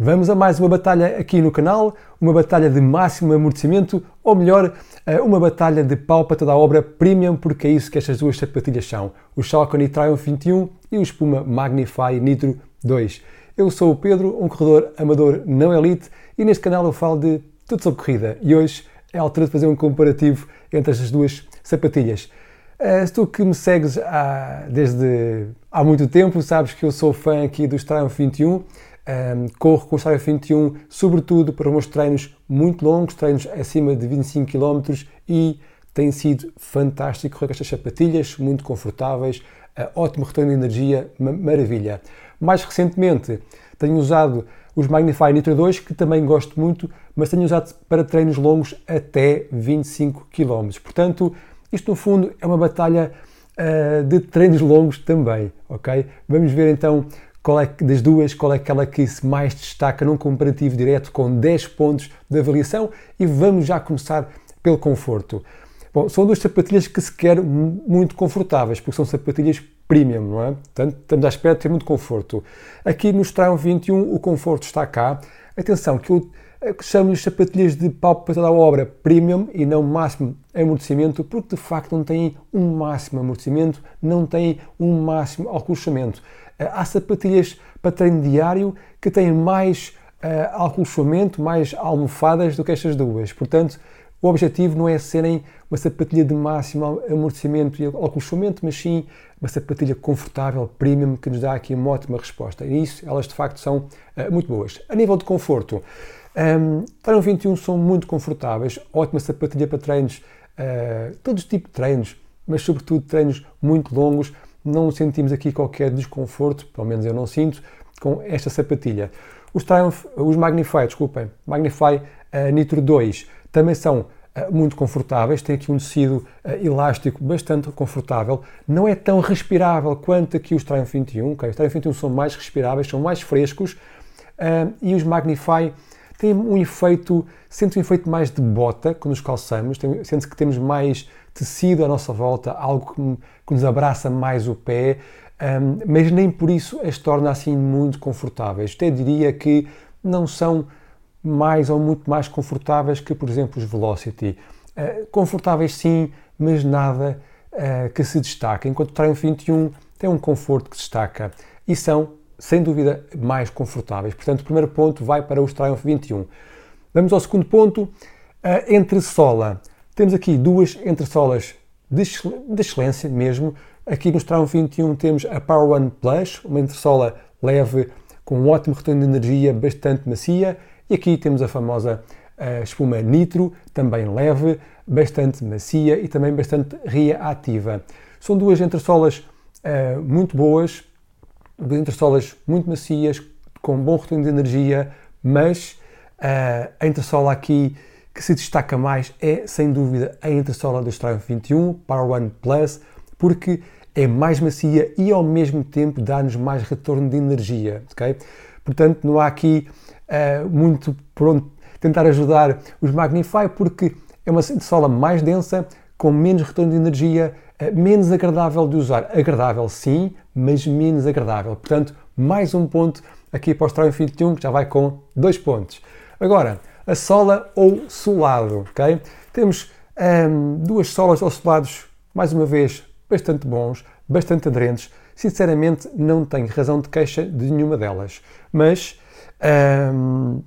Vamos a mais uma batalha aqui no canal, uma batalha de máximo amortecimento, ou melhor, eh, uma batalha de pau para toda a obra premium, porque é isso que estas duas sapatilhas são, o Saucony Triumph 21 e o Espuma Magnify Nitro 2. Eu sou o Pedro, um corredor amador não elite, e neste canal eu falo de tudo sobre corrida, e hoje é a altura de fazer um comparativo entre estas duas sapatilhas. Eh, se tu que me segues há, desde há muito tempo, sabes que eu sou fã aqui dos Triumph 21, um, com o Strava 21, sobretudo para os meus treinos muito longos, treinos acima de 25 km e tem sido fantástico correr com estas sapatilhas, muito confortáveis, uh, ótimo retorno de energia, maravilha. Mais recentemente tenho usado os Magnify Nitro 2, que também gosto muito, mas tenho usado para treinos longos até 25 km. Portanto, isto no fundo é uma batalha uh, de treinos longos também, ok? Vamos ver então qual é das duas, qual é aquela que se mais destaca num comparativo direto com 10 pontos de avaliação e vamos já começar pelo conforto. Bom, são duas sapatilhas que se quer muito confortáveis, porque são sapatilhas premium, não é? Portanto, estamos à espera de ter muito conforto. Aqui no Strymon 21 o conforto está cá. Atenção, que eu eh, chamo-lhes sapatilhas de pau para toda a obra premium e não máximo amortecimento, porque de facto não têm um máximo amortecimento, não têm um máximo acolchamento. Eh, há sapatilhas para treino diário que têm mais uh, mais almofadas do que estas duas. Portanto, o objetivo não é serem uma sapatilha de máximo amortecimento e acolchoamento, mas sim uma sapatilha confortável, premium, que nos dá aqui uma ótima resposta. E isso, elas de facto são uh, muito boas. A nível de conforto, um, Training 21 são muito confortáveis, ótima sapatilha para treinos, uh, todos os tipos de treinos, mas sobretudo treinos muito longos, não sentimos aqui qualquer desconforto, pelo menos eu não sinto, com esta sapatilha. Os Triumph, os Magnify, desculpem, Magnify uh, Nitro 2 também são uh, muito confortáveis, tem aqui um tecido uh, elástico bastante confortável, não é tão respirável quanto aqui os Triumph 21, okay? os Triumph 21 são mais respiráveis, são mais frescos e os Magnify têm um efeito, sente um efeito mais de bota quando os calçamos, sente que temos mais tecido à nossa volta, algo que, que nos abraça mais o pé, um, mas nem por isso as torna assim muito confortáveis. Até diria que não são mais ou muito mais confortáveis que, por exemplo, os Velocity. Uh, confortáveis sim, mas nada uh, que se destaque. Enquanto o Triumph 21 tem um conforto que se destaca e são, sem dúvida, mais confortáveis. Portanto, o primeiro ponto vai para os Triumph 21. Vamos ao segundo ponto, a entressola. Temos aqui duas entressolas de, de excelência mesmo. Aqui no Strong 21 temos a Power One Plus, uma entressola leve com um ótimo retorno de energia, bastante macia. E aqui temos a famosa uh, espuma Nitro, também leve, bastante macia e também bastante reativa. São duas entressolas uh, muito boas, duas entressolas muito macias, com bom retorno de energia, mas uh, a entressola aqui que se destaca mais é, sem dúvida, a entressola do Triumph 21 Power One Plus, porque é mais macia e ao mesmo tempo dá-nos mais retorno de energia, ok? Portanto, não há aqui uh, muito pronto tentar ajudar os Magnify, porque é uma entressola mais densa, com menos retorno de energia, menos agradável de usar. Agradável sim, mas menos agradável. Portanto, mais um ponto aqui para o Triumph 21, que já vai com dois pontos. Agora, a sola ou solado, ok? Temos um, duas solas ou solados, mais uma vez, bastante bons, bastante aderentes. Sinceramente, não tenho razão de queixa de nenhuma delas, mas um,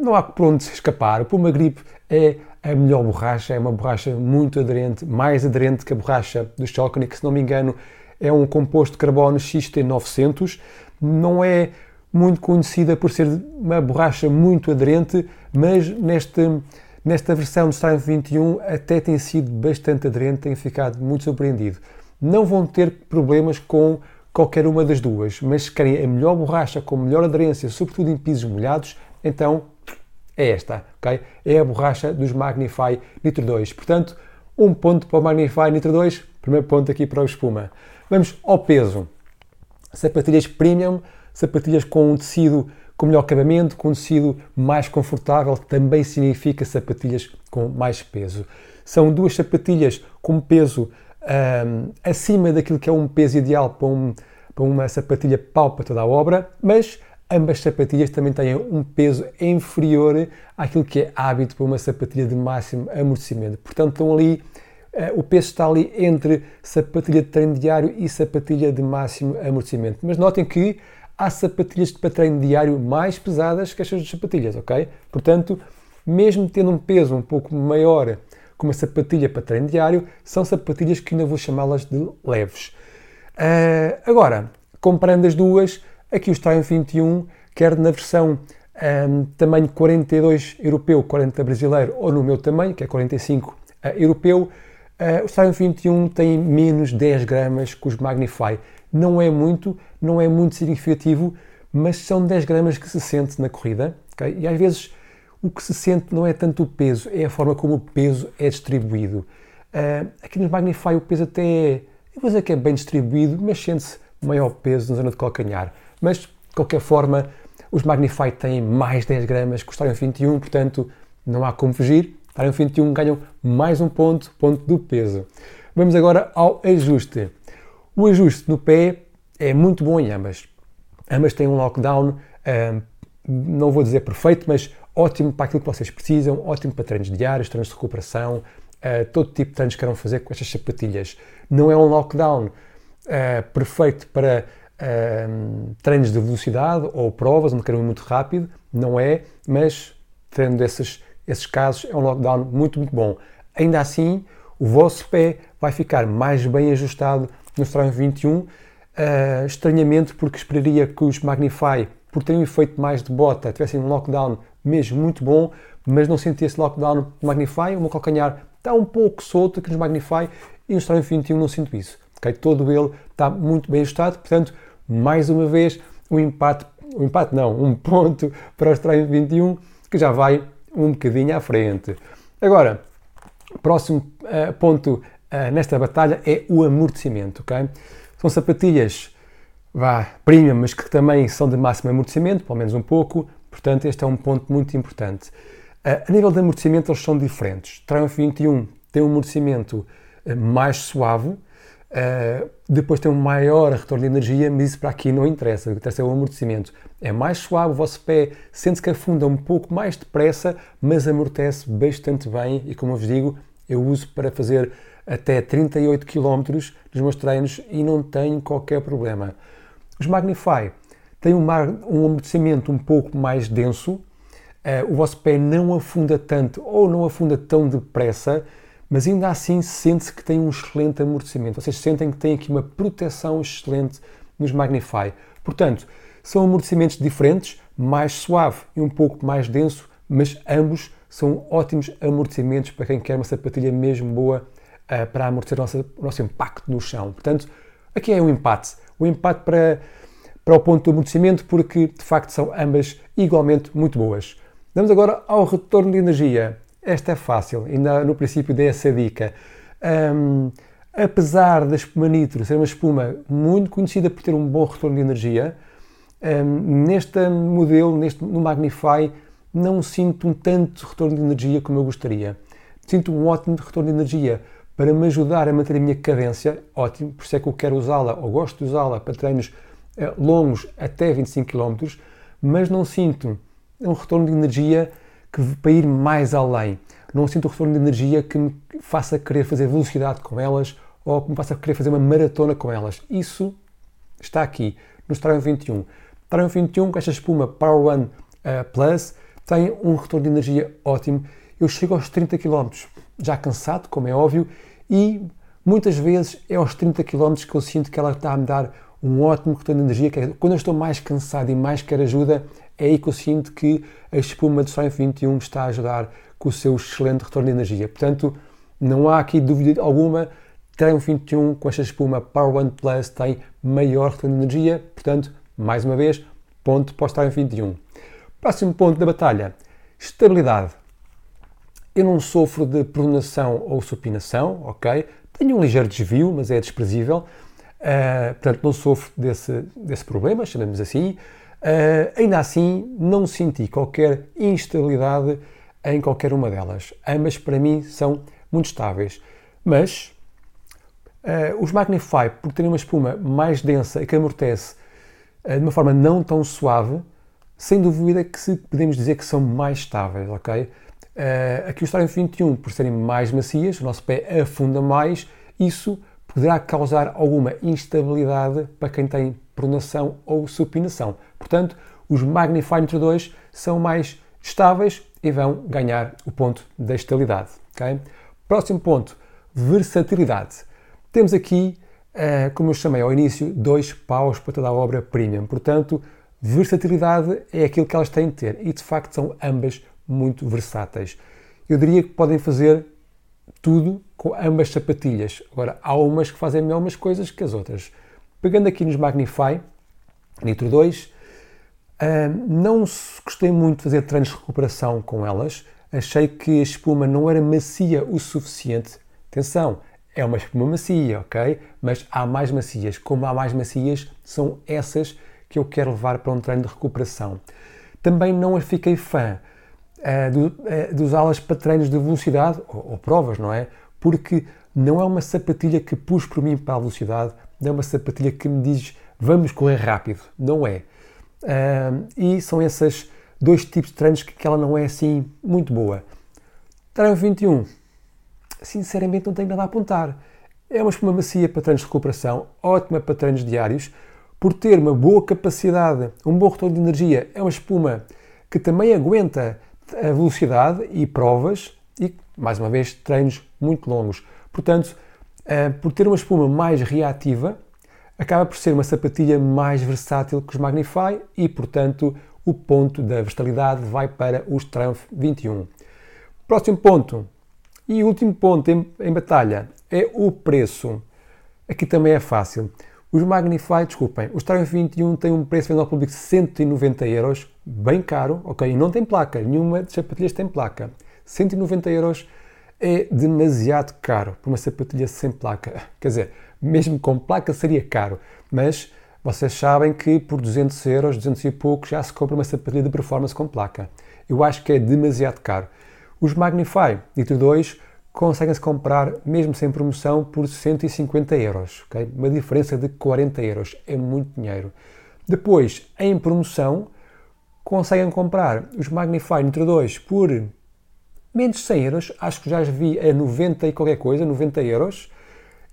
não há por onde escapar. O Puma Grip é a melhor borracha, é uma borracha muito aderente, mais aderente que a borracha do Saucony, que se não me engano é um composto de carbono XT900. Não é muito conhecida por ser uma borracha muito aderente, mas neste, nesta versão do Triumph 21 até tem sido bastante aderente, tenho ficado muito surpreendido. Não vão ter problemas com qualquer uma das duas, mas se querem a melhor borracha com melhor aderência, sobretudo em pisos molhados, então é esta, ok? É a borracha dos Magnify Nitro 2. Portanto, um ponto para o Magnify Nitro 2, primeiro ponto aqui para o espuma. Vamos ao peso. Sapatilhas premium sapatilhas com um tecido com melhor acabamento, com um tecido mais confortável, também significa sapatilhas com mais peso. São duas sapatilhas com peso um, acima daquilo que é um peso ideal para, um, para uma sapatilha pau para toda a obra, mas ambas sapatilhas também têm um peso inferior àquilo que é hábito para uma sapatilha de máximo amortecimento. Portanto, estão ali, eh, o peso está ali entre sapatilha de treino diário e sapatilha de máximo amortecimento. Mas notem que há sapatilhas para treino diário mais pesadas que estas sapatilhas, ok? Portanto, mesmo tendo um peso um pouco maior com uma sapatilha para treino diário, são sapatilhas que ainda vou chamá-las de leves. Uh, agora, comparando as duas, aqui o Triumph 21, quer na versão um, tamanho 42 europeu, 40 brasileiro, ou no meu tamanho, que é 45 uh, europeu, uh, o Triumph 21 tem menos 10 gramas que os Magnify. Não é muito, não é muito significativo, mas são 10 gramas que se sente na corrida. Okay? E às vezes o que se sente não é tanto o peso, é a forma como o peso é distribuído. Uh, aqui nos Magnify o peso até é, eu vou dizer que é bem distribuído, mas sente-se maior peso na zona de calcanhar. Mas, de qualquer forma, os Magnify têm mais 10 gramas que o Starion 21, portanto, não há como fugir. Starion 21 ganham mais um ponto, ponto do peso. Vamos agora ao ajuste. O ajuste no pé é muito bom em ambas. Ambas têm um lockdown, não vou dizer perfeito, mas ótimo para aquilo que vocês precisam, ótimo para treinos diários, treinos de recuperação, uh, todo tipo de treinos que queiram fazer com estas sapatilhas. Não é um lockdown uh, perfeito para uh, treinos de velocidade ou provas onde queiram ir muito rápido, não é, mas tendo esses, esses casos é um lockdown muito, muito bom. Ainda assim, o vosso pé vai ficar mais bem ajustado no Strong 21, uh, estranhamente porque esperaria que os Magnify, por terem um efeito mais de bota, tivessem um lockdown mesmo muito bom, mas não senti esse lockdown no Magnify. O meu calcanhar está um pouco solto aqui nos Magnify e no Strong 21 não sinto isso. Okay? Todo ele está muito bem ajustado, portanto, mais uma vez, um empate, um empate não, um ponto para o Strong 21 que já vai um bocadinho à frente. Agora, próximo uh, ponto uh, nesta batalha é o amortecimento, ok? São sapatilhas, vá, premium, mas que também são de máximo amortecimento, pelo menos um pouco, Portanto, este é um ponto muito importante. Uh, a nível de amortecimento, eles são diferentes. Triumph 21 tem um amortecimento mais suave, uh, depois tem um maior retorno de energia, mas isso para aqui não interessa. O que interessa é o amortecimento. É mais suave, o vosso pé sente-se que afunda um pouco mais depressa, mas amortece bastante bem e, como eu vos digo, eu uso para fazer até 38 km nos meus treinos e não tenho qualquer problema. Os Magnify tem um, um amortecimento um pouco mais denso, uh, o vosso pé não afunda tanto ou não afunda tão depressa, mas ainda assim sente-se que tem um excelente amortecimento. Vocês sentem que tem aqui uma proteção excelente nos Magnify. Portanto, são amortecimentos diferentes, mais suave e um pouco mais denso, mas ambos são ótimos amortecimentos para quem quer uma sapatilha mesmo boa uh, para amortecer o nosso, nosso impacto no chão. Portanto, aqui é um empate. O empate para para o ponto do amortecimento, porque de facto são ambas igualmente muito boas. Vamos agora ao retorno de energia. Esta é fácil, ainda no princípio dei essa dica. Um, apesar da espuma nitro ser uma espuma muito conhecida por ter um bom retorno de energia, um, neste modelo, neste, no Magnify, não sinto um tanto retorno de energia como eu gostaria. Sinto um ótimo retorno de energia para me ajudar a manter a minha cadência, ótimo, por isso é que eu quero usá-la ou gosto de usá-la para treinos eh, longos até 25 km, mas não sinto um retorno de energia que para ir mais além. Não sinto um retorno de energia que me faça querer fazer velocidade com elas ou que me faça querer fazer uma maratona com elas. Isso está aqui no Stryon 21. Stryon 21 com esta espuma Power One uh, Plus tem um retorno de energia ótimo. Eu chego aos 30 km, já cansado, como é óbvio, e muitas vezes é aos 30 km que eu sinto que ela está a me dar um ótimo retorno de energia. É, quando eu estou mais cansado e mais quero ajuda, é aí que eu sinto que a espuma do Sonho 21 me está a ajudar com o seu excelente retorno de energia. Portanto, não há aqui dúvida alguma, Treino 21 com esta espuma Power One Plus tem maior retorno de energia, portanto, mais uma vez, ponto para o Treino 21. Próximo ponto da batalha, estabilidade. Eu não sofro de pronação ou supinação, ok? Tenho um ligeiro desvio, mas é desprezível. Uh, portanto, não sofro desse, desse problema, chamemos assim. Uh, ainda assim, não senti qualquer instabilidade em qualquer uma delas. Ambas, para mim, são muito estáveis. Mas uh, os Magnify, por terem uma espuma mais densa e que amortece de uma forma não tão suave, sem dúvida que se podemos dizer que são mais estáveis, ok? Uh, aqui o Starium 21, por serem mais macias, o nosso pé afunda mais, isso poderá causar alguma instabilidade para quem tem pronação ou supinação. Portanto, os Magnify Nitro 2 são mais estáveis e vão ganhar o ponto da estabilidade. Okay? Próximo ponto, versatilidade. Temos aqui, uh, como eu chamei ao início, dois paus para toda a obra premium. Portanto, versatilidade é aquilo que elas têm de ter e de facto são ambas muito versáteis. Eu diria que podem fazer tudo com ambas sapatilhas. Agora, há umas que fazem melhor umas coisas que as outras. Pegando aqui nos Magnify Nitro 2, uh, não gostei muito de fazer treinos de recuperação com elas. Achei que a espuma não era macia o suficiente. Atenção, é uma espuma macia, ok? Mas há mais macias. Como há mais macias, são essas que eu quero levar para um treino de recuperação. Também não fiquei fã uh, do, uh, de usá-las para treinos de velocidade ou, ou, provas, não é? Porque não é uma sapatilha que puxa por mim para a velocidade, não é uma sapatilha que me diz vamos correr rápido, não é. Uh, e são esses dois tipos de treinos que, que ela não é assim muito boa. Treino 21, sinceramente não tenho nada a apontar. É uma espuma macia para treinos de recuperação, ótima para treinos diários, por ter uma boa capacidade, um bom retorno de energia, é uma espuma que também aguenta a velocidade e provas e, mais uma vez, treinos muito longos. Portanto, eh, por ter uma espuma mais reativa, acaba por ser uma sapatilha mais versátil que os Magnify e, portanto, o ponto da versatilidade vai para os Triumph 21. Próximo ponto e último ponto em, em batalha é o preço. Aqui também é fácil. Os Magnify, desculpem, os Triumph 21 têm um preço vendo ao público de 190 euros, bem caro, ok? E não tem placa, nenhuma das sapatilhas tem placa. 190 euros é demasiado caro para uma sapatilha sem placa. Quer dizer, mesmo com placa seria caro, mas vocês sabem que por 200 euros, 200 e pouco, já se compra uma sapatilha de performance com placa. Eu acho que é demasiado caro. Os Magnify Nitro 2 conseguem-se comprar, mesmo sem promoção, por 150 euros. Okay? Uma diferença de 40 euros. É muito dinheiro. Depois, em promoção, conseguem comprar os Magnify Nitro 2 por menos de 100 euros. Acho que já as vi a 90 e qualquer coisa, 90 euros.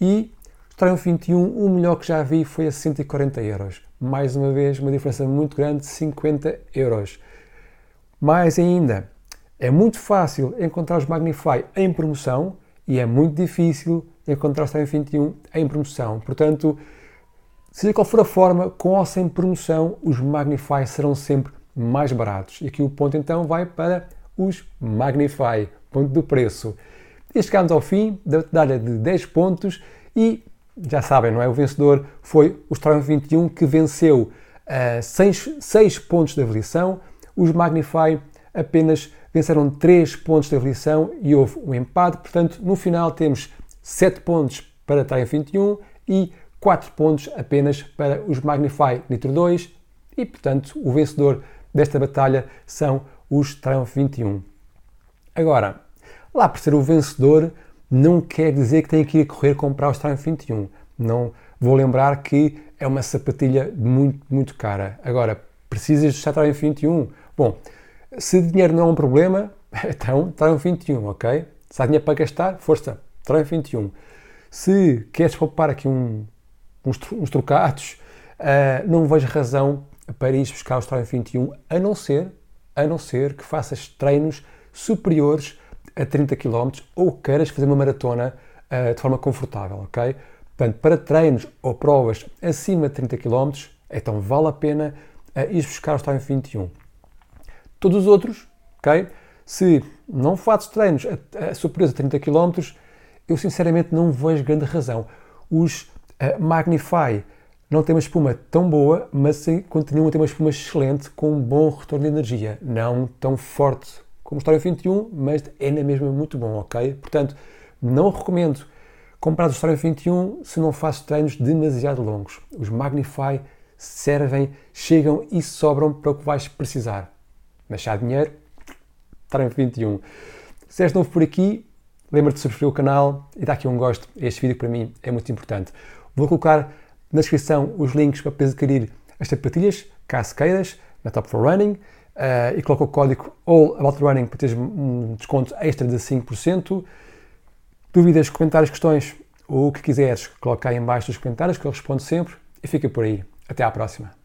E Triumph 21, o melhor que já vi foi a 140 euros. Mais uma vez, uma diferença muito grande de 50 euros. Mais ainda, é muito fácil encontrar os Magnify em promoção e é muito difícil encontrar os Triumph 21 em promoção. Portanto, seja qual for a forma, com ou sem promoção, os Magnify serão sempre mais baratos. E aqui o ponto então vai para os Magnify, ponto do preço. E chegamos ao fim da medalha de 10 pontos e já sabem, não é? O vencedor foi o Triumph 21 que venceu uh, 6, 6 pontos de avaliação. Os Magnify apenas venceram 3 pontos de avaliação e houve um empate. Portanto, no final temos 7 pontos para Triumph 21 e 4 pontos apenas para os Magnify Nitro 2 e, portanto, o vencedor desta batalha são os Triumph 21. Agora, lá por ser o vencedor, não quer dizer que tenha que ir correr comprar os Triumph 21. Não vou lembrar que é uma sapatilha muito, muito cara. Agora, precisas de Triumph 21? Bom, se dinheiro não é um problema, então traem 21, ok? Se há dinheiro para gastar, força, traem 21. Se queres poupar aqui um, uns, uns trocados, uh, não vejo razão para ir buscar os Triumph 21, a não ser, a não ser que faças treinos superiores a 30 km ou queiras fazer uma maratona uh, de forma confortável, ok? Portanto, para treinos ou provas acima de 30 km, então vale a pena uh, ir buscar os Triumph 21. Todos os outros, ok? Se não fazes treinos a, a superiores a 30 km, eu sinceramente não vejo grande razão. Os uh, Magnify não têm uma espuma tão boa, mas continuam a ter uma espuma excelente com um bom retorno de energia. Não tão forte como o Story 21, mas é na mesma muito bom, ok? Portanto, não recomendo comprar o Story 21 se não fazes treinos demasiado longos. Os Magnify servem, chegam e sobram para o que vais precisar mas se há dinheiro, Triumph 21. Se és novo por aqui, lembra-te de subscrever o canal e dar aqui um gosto. Este vídeo para mim é muito importante. Vou colocar na descrição os links para poderes adquirir as sapatilhas, caso queiras. na Top for Running uh, e coloca o código All About Running para teres um desconto extra de 5%. Dúvidas, comentários, questões, o que quiseres, coloca aí em baixo nos comentários que eu respondo sempre e fica por aí. Até à próxima.